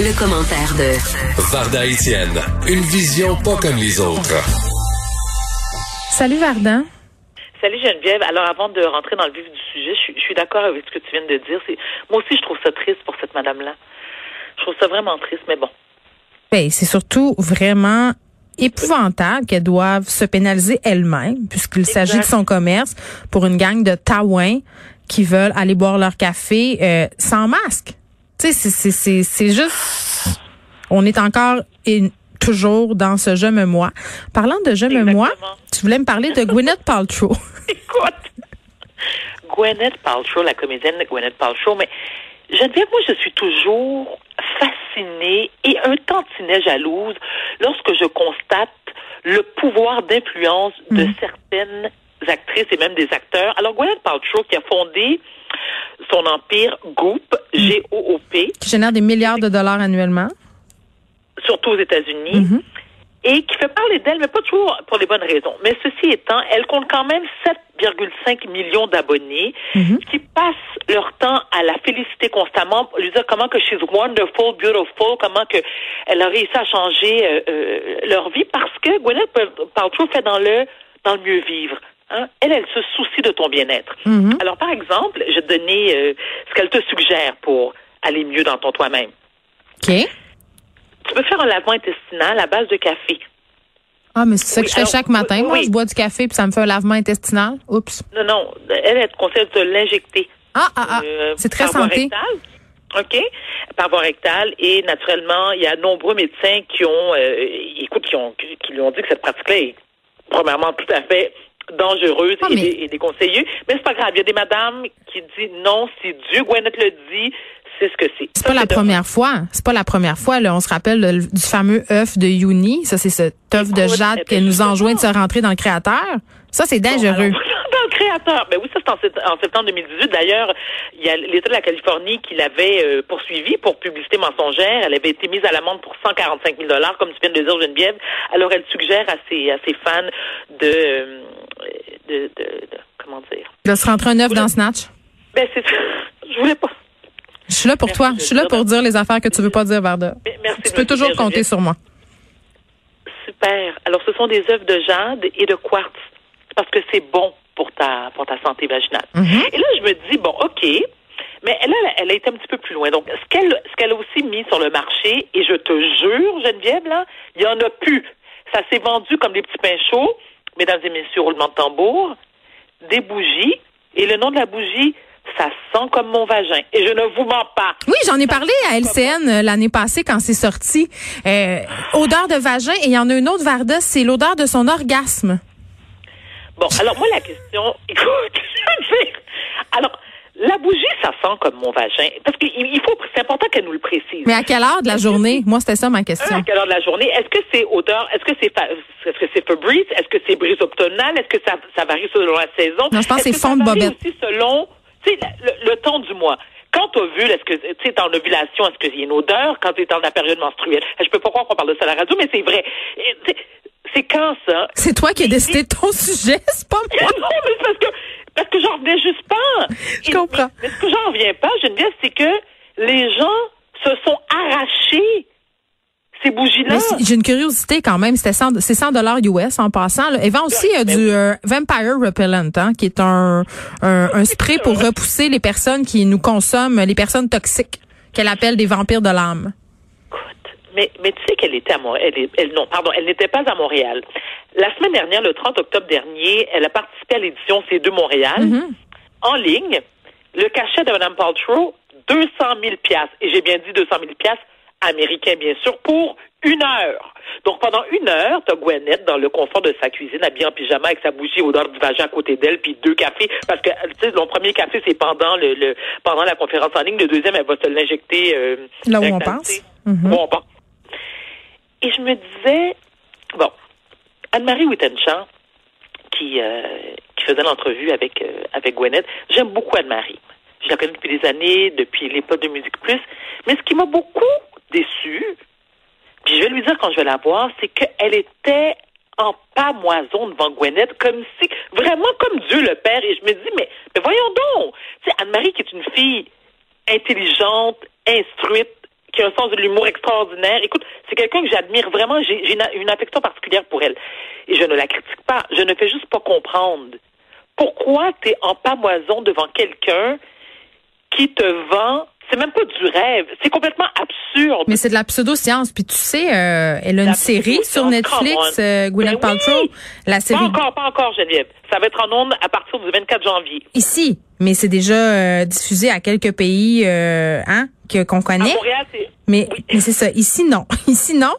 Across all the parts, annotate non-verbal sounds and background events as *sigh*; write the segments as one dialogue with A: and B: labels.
A: Le, commentaire de
B: Varda Etienne, une vision pas comme les autres.
C: Salut Varda.
D: Salut Geneviève. Alors avant de rentrer dans le vif du sujet, je, suis d'accord avec ce que tu viens de dire. moi aussi je trouve ça triste pour cette madame-là. Je trouve ça vraiment triste, mais bon.
C: Ben, c'est surtout vraiment épouvantable qu'elle doive se pénaliser elle-même, puisqu'il s'agit de son commerce, pour une gang de taouins qui veulent aller boire leur café euh, sans masque. Tu sais, c'est juste... On est encore toujours dans ce je me moi. Parlant de je me moi, tu voulais me parler de Gwyneth Paltrow. *laughs*
D: Écoute, Gwyneth Paltrow, la comédienne Gwyneth Paltrow, mais Geneviève, moi, je suis toujours fascinée et un tantinet jalouse lorsque je constate le pouvoir d'influence de mm. certaines actrices et même des acteurs. Alors, Gwyneth Paltrow, qui a fondé son empire Goop, mm. G-O-O-P.
C: Qui génère des milliards de dollars annuellement.
D: Surtout aux États-Unis. Mm-hmm et qui fait parler d'elle, mais pas toujours pour les bonnes raisons. Mais ceci étant, elle compte quand même 7,5 millions d'abonnés mhm. qui passent leur temps à la féliciter constamment, lui dire comment que she's wonderful, beautiful, comment que elle a réussi à changer euh, euh, leur vie parce que Gwyneth Paltrow fait dans le dans le mieux vivre. Hein? Elle, elle se soucie de ton bien-être. Mhm. Alors, par exemple, je vais te donner euh, ce qu'elle te suggère pour aller mieux dans ton toi-même.
C: OK.
D: Tu peux faire un lavement intestinal à base de café.
C: Ah, mais c'est ça que je fais chaque matin. Moi, je bois du café puis ça me fait un lavement intestinal. Oups.
D: Non, non. Elle, elle te conseille de l'injecter.
C: Ah, ah, ah. Euh, c'est très santé.
D: OK? Par voie rectale. Et naturellement, il y a nombreux médecins qui ont, euh, écoute, qui, ont, qui lui ont dit que cette pratique-là est, premièrement, tout à fait dangereuse ah, et, déconseillée. Mais c'est pas grave. Il y a des madames qui disent non, si Dieu, Gwyneth le dit, c'est ce que c'est.
C: C'est pas la première fois. C'est pas la première fois. Là. On se rappelle du fameux œuf de Yuni. Ça, c'est cet œuf de jade qui nous enjoint de se rentrer dans le créateur. Ça, c'est dangereux.
D: le créateur. Ben oui, ça, c'est en, septembre 2018. D'ailleurs, il y a l'État de la Californie qui l'avait euh, poursuivi pour publicité mensongère. Elle avait été mise à l'amende pour 145 000 dollars, comme tu viens de le dire, Geneviève. Alors, elle suggère à ses, à ses fans de, euh, de, de, de, comment dire?
C: De se rentrer un œuf dans Snatch.
D: Ben, c'est *laughs* Je voulais pas.
C: Je suis là pour toi. Je suis là pour dire les affaires que tu veux pas dire, Varda. tu peux toujours compter sur moi.
D: Super. Alors, ce sont des œuvres de jade et de quartz. Parce que c'est bon pour ta, pour ta santé vaginale. Mm-hmm. Et là, je me dis, bon, OK, mais elle, elle a été un petit peu plus loin. Donc, ce qu'elle, ce qu'elle a aussi mis sur le marché, et je te jure, Geneviève, là, il y en a plus. Ça s'est vendu comme des petits pains chauds, mesdames et messieurs, roulement de tambour, des bougies, et le nom de la bougie, ça sent comme mon vagin. Et je ne vous mens pas.
C: Oui, j'en ai parlé à LCN euh, l'année passée quand c'est sorti. Euh, odeur de vagin. Et il y en a une autre, Varda, c'est l'odeur de son orgasme.
D: Bon, alors moi, la question, *laughs* écoute, alors, la bougie, ça sent comme mon vagin. Parce qu'il faut, c'est important qu'elle nous le précise.
C: Mais à quelle heure de la journée? Moi, c'était ça ma question.
D: À quelle heure de la journée? Est-ce que c'est odeur, est-ce que c'est, est-ce que c'est Febreze? Est-ce que c'est brise optonale? Est-ce que ça, ça varie selon la saison?
C: Non, je pense que c'est fond de bobette.
D: aussi selon tu sais, le, temps du mois. Quand tu vu, est-ce que tu es en ovulation, est-ce qu'il y a une odeur? Quand tu es dans la période menstruelle? Je peux pas croire qu'on parle de ça à la radio, mais c'est vrai. C'est quand ça?
C: C'est toi qui as décidé de ton sujet, c'est pas moi. *laughs*
D: non, mais c'est parce que parce que j'en reviens juste pas.
C: Je comprends.
D: Mais ce que j'en reviens pas, Geneviève, c'est que les gens se sont arrachés ces bougies-là.
C: J'ai une curiosité quand même. c'est 100 dollars US en passant. Là. vend aussi euh, du euh, Vampire Repellent, hein, qui est un, un, spray pour repousser les personnes qui nous consomment, les personnes toxiques, qu'elle appelle des vampires de l'âme.
D: Mais, mais tu sais qu'elle était à Montréal. Elle, non, pardon, elle n'était pas à Montréal. La semaine dernière, le 30 octobre dernier, elle a participé à l'édition C2 Montréal mm-hmm. en ligne. Le cachet de Mme Paltrow, 200 000 Et j'ai bien dit 200 000 américain, bien sûr, pour une heure. Donc, pendant une heure, t'as Gwyneth dans le confort de sa cuisine, habillée en pyjama avec sa bougie odeur du vagin à côté d'elle, puis deux cafés, parce que, tu sais, le premier café, c'est pendant le, le, pendant la conférence en ligne. Le deuxième, elle va se l'injecter. Euh,
C: Là où on pense. Mm
D: on pense. Et je me disais, bon, Anne-Marie Wittenchamp, qui, euh, qui faisait l'entrevue avec, euh, avec Gwyneth, j'aime beaucoup Anne-Marie. Je la connais depuis des années, depuis l'époque de Musique Plus. Mais ce qui m'a beaucoup déçue, puis je vais lui dire quand je vais la voir, c'est qu'elle était en pamoison devant Gwyneth, comme si, vraiment comme Dieu le Père. Et je me dis, mais, voyons donc, Anne-Marie qui est une fille intelligente, instruite, qui a un sens de l'humour extraordinaire. Écoute, c'est quelqu'un que j'admire vraiment. J'ai une, une, affection particulière pour elle. Et je ne la critique pas. Je ne fais juste pas comprendre. Pourquoi tu es en pamoison devant quelqu'un qui te vend c'est même pas du rêve. C'est complètement absurde.
C: Mais c'est de la pseudo-science. Puis tu sais, euh, elle a une série sur Netflix, euh, Gwyneth ben Paltrow. La série... Pas
D: encore, pas encore, Geneviève. Ça va être en ondes à partir du 24 janvier.
C: Ici, mais c'est déjà euh, diffusé à quelques pays, euh, hein, qu'on connaît. mais, mais c'est ça. Ici, non. *laughs* Ici, non.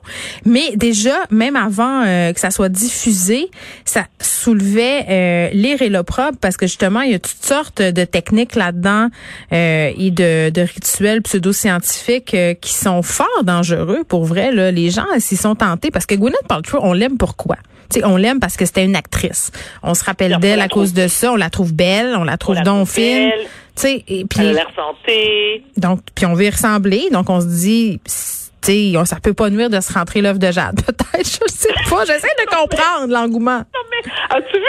C: Mais déjà, même avant euh, que ça soit diffusé, ça soulevait euh, l'ire et l'opprobre parce que justement, il y a toutes sortes de techniques là-dedans euh, et de, de rituels pseudo-scientifiques qui sont fort dangereux pour vrai. Là. Les gens s'y sont tentés parce que Gwyneth Paltrow, on l'aime pourquoi? T'sais, on l'aime parce que c'était une actrice. On se rappelle d'elle à cause de ça. On la trouve belle, on la trouve
D: sais, et puis, elle a santé.
C: Donc, puis on veut y ressembler. Donc, on se dit, tu sais, ça peut pas nuire de se rentrer l'œuvre de Jade. *laughs* Peut-être, je sais pas. J'essaie de comprendre l'engouement.
D: Non, mais as-tu vu?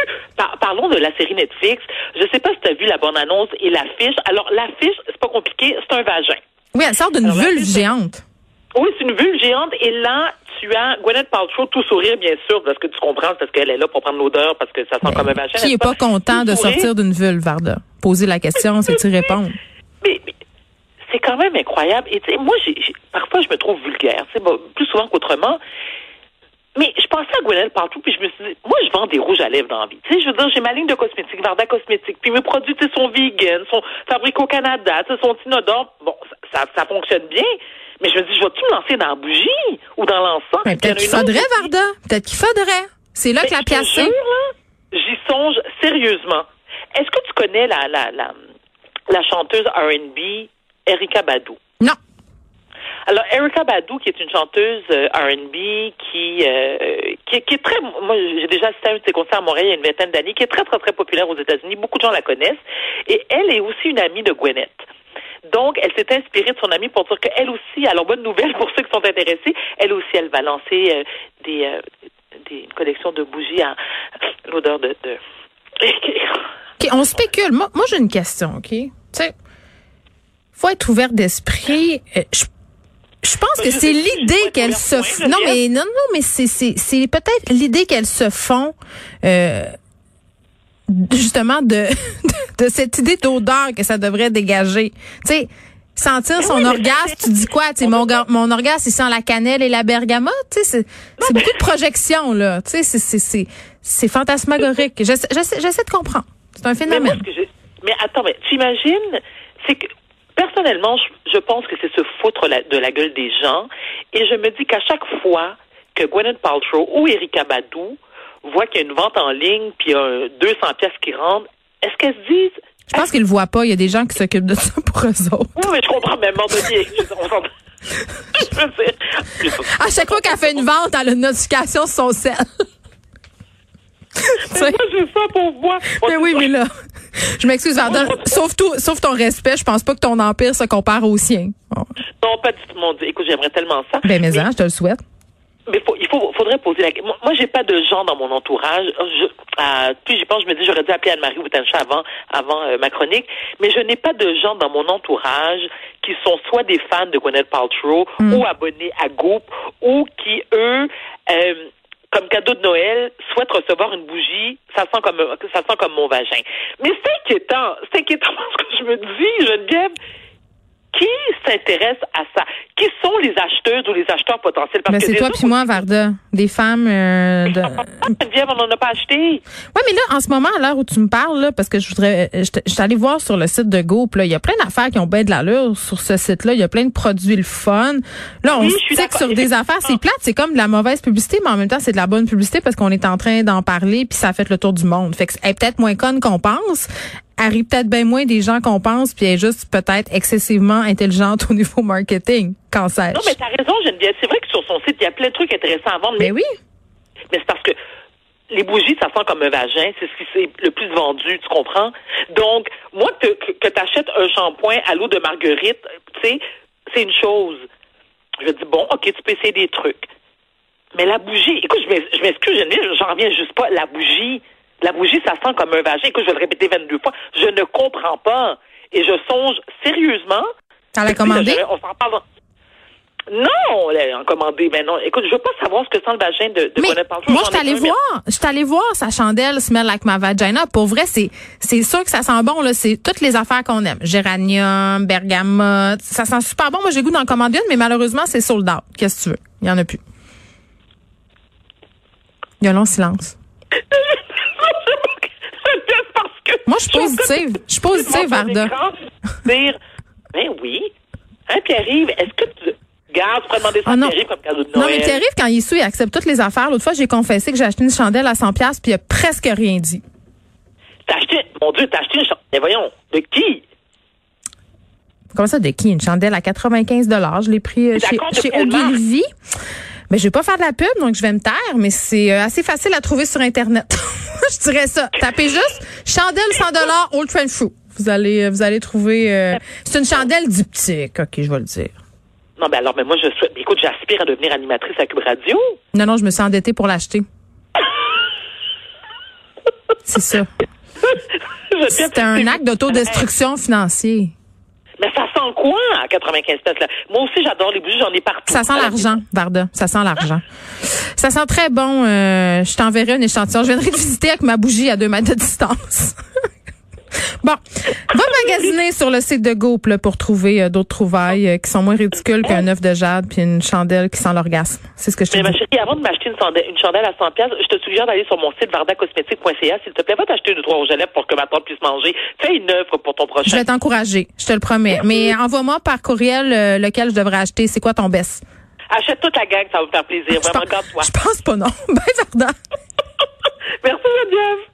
D: parlons de la série Netflix. Je sais pas si tu as vu la bonne annonce et l'affiche. Alors, l'affiche, c'est pas compliqué, c'est un vagin.
C: Oui, elle sort d'une vulve géante.
D: Oui, c'est une vulve géante. Et là, tu as Gwyneth Paltrow tout sourire, bien sûr, parce que tu comprends, parce qu'elle est là pour prendre l'odeur, parce que ça sent comme un vagin.
C: Qui est pas, content de sortir d'une vulve, Varda? Poser la question, c'est tu répondre?
D: Mais, c'est quand même incroyable. Et tu sais, moi, j'ai, parfois, je me trouve vulgaire, plus souvent qu'autrement. Mais je pensais à Gwyneth Paltrow, puis je me suis dit, moi, je vends des rouges à lèvres dans la vie. Tu sais, je veux dire, j'ai ma ligne de cosmétiques, Varda Cosmétiques, puis mes produits, tu sais, sont vegan, sont fabriqués au Canada, tu sais, sont inodores. Bon, ça, ça fonctionne bien. Mais je me dis, je vais-tu me lancer dans la bougie ou dans l'encens?
C: Peut-être qu'il faudrait, Varda. Peut-être qu'il faudrait. C'est là que la pièce est.
D: J'y songe sérieusement. Est-ce que tu connais la, la, la, la chanteuse R&B Erika Badou?
C: Non.
D: Alors, Erika Badou, qui est une chanteuse euh, R&B qui, euh, qui, qui, est très, moi, j'ai déjà assisté à un de ses concerts à Montréal il y a une vingtaine d'années, qui est très, très, très populaire aux États-Unis. Beaucoup de gens la connaissent. Et elle est aussi une amie de Gwyneth. Donc, elle s'est inspirée de son amie pour dire qu'elle aussi, alors bonne nouvelle pour ceux qui sont intéressés, elle aussi, elle va lancer euh, des, euh, des collections de bougies à l'odeur de... de... *laughs*
C: on spécule. Moi, moi j'ai une question, OK? Tu sais, faut être ouvert d'esprit. Euh, je, je pense que c'est l'idée qu'elles se... Non, mais non, non, mais c'est, c'est, c'est peut-être l'idée qu'elles se font... Euh, justement de, *laughs* de cette idée d'odeur que ça devrait dégager. Tu sais, sentir son orgasme, tu dis quoi? Tu mon, mon orgasme, il sent la cannelle et la bergamote. Tu sais, c'est beaucoup de projections, là. Tu sais, c'est, c'est, c'est fantasmagorique. *laughs* J'essaie, j'essaie de comprendre. C'est un phénomène.
D: Mais, attends, mais tu imagines, c'est que personnellement, je, je pense que c'est se foutre de la gueule des gens. Et je me dis qu'à chaque fois que Gwyneth Paltrow ou Erika Badou voient qu'il y a une vente en ligne, puis il y a 200 pièces qui rentrent, est-ce qu'elles se disent...
C: Je pense qu'ils le voient pas. Il y a des gens qui s'occupent de ça pour eux autres.
D: Oui, mais je comprends même. Donné, je veux *laughs*
C: dire, à chaque fois qu'elle fait une vente, elle a une notification sur son sel. *laughs*
D: moi, j'ai ça pour moi.
C: Mais oui, mais là, je m'excuse, Varda. Sauf tout, sauf ton respect, je pense pas que ton empire se compare au sien.
D: Non, pas du tout, mon Dieu. Écoute, j'aimerais tellement ça.
C: Ben, mais, hein, je te le souhaite.
D: Mais faut, il faut, faudrait poser la question. Moi, j'ai pas de gens dans mon entourage. Je, euh, puis j'y pense, je me dis, j'aurais dû appeler Anne-Marie Boutancha avant, avant euh, ma chronique. Mais je n'ai pas de gens dans mon entourage qui sont soit des fans de Gwyneth Paltrow mm. ou abonnés à Goop ou qui, eux, euh, comme cadeau de Noël, souhaitent recevoir une bougie, ça sent comme ça sent comme mon vagin. Mais c'est inquiétant, c'est inquiétant *laughs* parce que je me dis, Geneviève, qui s'intéresse à ça? Qui sont les acheteuses ou les acheteurs potentiels?
C: Parce que c'est toi puis moi, Varda. Des femmes euh, de...
D: Geneviève, on n'en a pas acheté.
C: Oui, mais là, en ce moment, à l'heure où tu me parles, là, parce que je voudrais... Je suis allée voir sur le site de Goop, là, il y a plein d'affaires qui ont bien de l'allure sur ce site-là. Il y a plein de produits le fun. Là, on se dit que sur des affaires, c'est plate, c'est comme de la mauvaise publicité, mais en même temps, c'est de la bonne publicité parce qu'on est en train d'en parler puis ça a fait le tour du monde. Fait que elle est peut-être moins conne qu'on pense arrive peut-être bien moins des gens qu'on pense, puis elle est juste peut-être excessivement intelligente *laughs* au niveau marketing.
D: Non, mais t'as raison, Geneviève. C'est vrai que sur son site, il y a plein de trucs intéressants à vendre.
C: Mais, oui.
D: Mais c'est parce que les bougies, ça sent comme un vagin. C'est ce qui s'est le plus vendu, tu comprends? Donc, moi, que, que tu achètes un shampoing à l'eau de marguerite, tu sais, c'est une chose. Je dis, bon, OK, tu peux essayer des trucs. Mais la bougie, écoute, je m'excuse, j'en reviens juste pas. La bougie, la bougie, ça sent comme un vagin. Écoute, je vais le répéter 22 fois. Je ne comprends pas. Et je songe sérieusement.
C: À la commander?
D: On s'en parle. Non, en commandé, ben non. Écoute, je veux pas savoir ce que sent le vagin de, de
C: mais Moi, je suis allée voir, je suis allée voir sa chandelle Smell Like My Vagina. Pour vrai, c'est, c'est sûr que ça sent bon, là. C'est toutes les affaires qu'on aime. Géranium, bergamote. Ça sent super bon. Moi, j'ai goût d'en commander une, mais malheureusement, c'est sold out. Qu'est-ce que tu veux? Il y en a plus. Il y a un long silence. Moi, je suis positive. Je suis positive, Varda.
D: Dire, *laughs* ben oui. Hein, Pierre-Yves, est-ce que tu... Garde, tu pourrais demander ça ah, à Pierre-Yves comme cadeau de Noël.
C: Non, mais Pierre-Yves, quand il est sous, il accepte toutes les affaires. L'autre fois, j'ai confessé que j'ai acheté une chandelle à 100 pièces puis il a presque rien dit.
D: T'as acheté, mon Dieu, t'as acheté une chandelle. Mais voyons, de qui?
C: Comment ça, de qui? Une chandelle à 95 Je l'ai pris euh, chez, chez Ogilvy. Mais je vais pas faire de la pub, donc je vais me taire, mais c'est euh, assez facile à trouver sur Internet. *laughs* je dirais ça. Tapez juste chandelle 100 dollars Old Trend Fruit. Vous allez, euh, vous allez trouver. Euh, c'est une chandelle diptyque, ok, je vais le dire.
D: Non, mais alors, mais moi, je suis. Écoute, j'aspire à devenir animatrice à Cube Radio.
C: Non, non, je me suis endettée pour l'acheter. *laughs* c'est ça. C'était un acte d'autodestruction financière.
D: Mais ça sent quoi à 95 là? Moi aussi, j'adore les bougies, j'en ai partout.
C: Ça sent l'argent, Varda. Ça sent l'argent. ça sent très bon. Euh, je t'enverrai un échantillon. Je viendrai te visiter avec ma bougie à deux mètres de distance. *laughs* Bon, va magasiner sur le site de Goop pour trouver euh, d'autres trouvailles euh, qui sont moins ridicules qu'un œuf de jade puis une chandelle qui sent l'orgasme. C'est ce que je te
D: Mais ma chérie, avant de m'acheter une chandelle, une chandelle à 100 je te suggère d'aller sur mon site vardacosmétique.ca. S'il te plaît, va t'acheter deux trois rouges à lèvres pour que ma tante puisse manger. Fais une œuvre pour ton prochain.
C: Je vais t'encourager, je te le promets. Mais envoie-moi par courriel euh, lequel je devrais acheter. C'est quoi ton best?
D: Achète toute la gang, ça va me faire plaisir. Vraiment,
C: garde-toi. Je pense pas non. *laughs* Ben, Varda. *laughs*
D: Merci, Geneviève.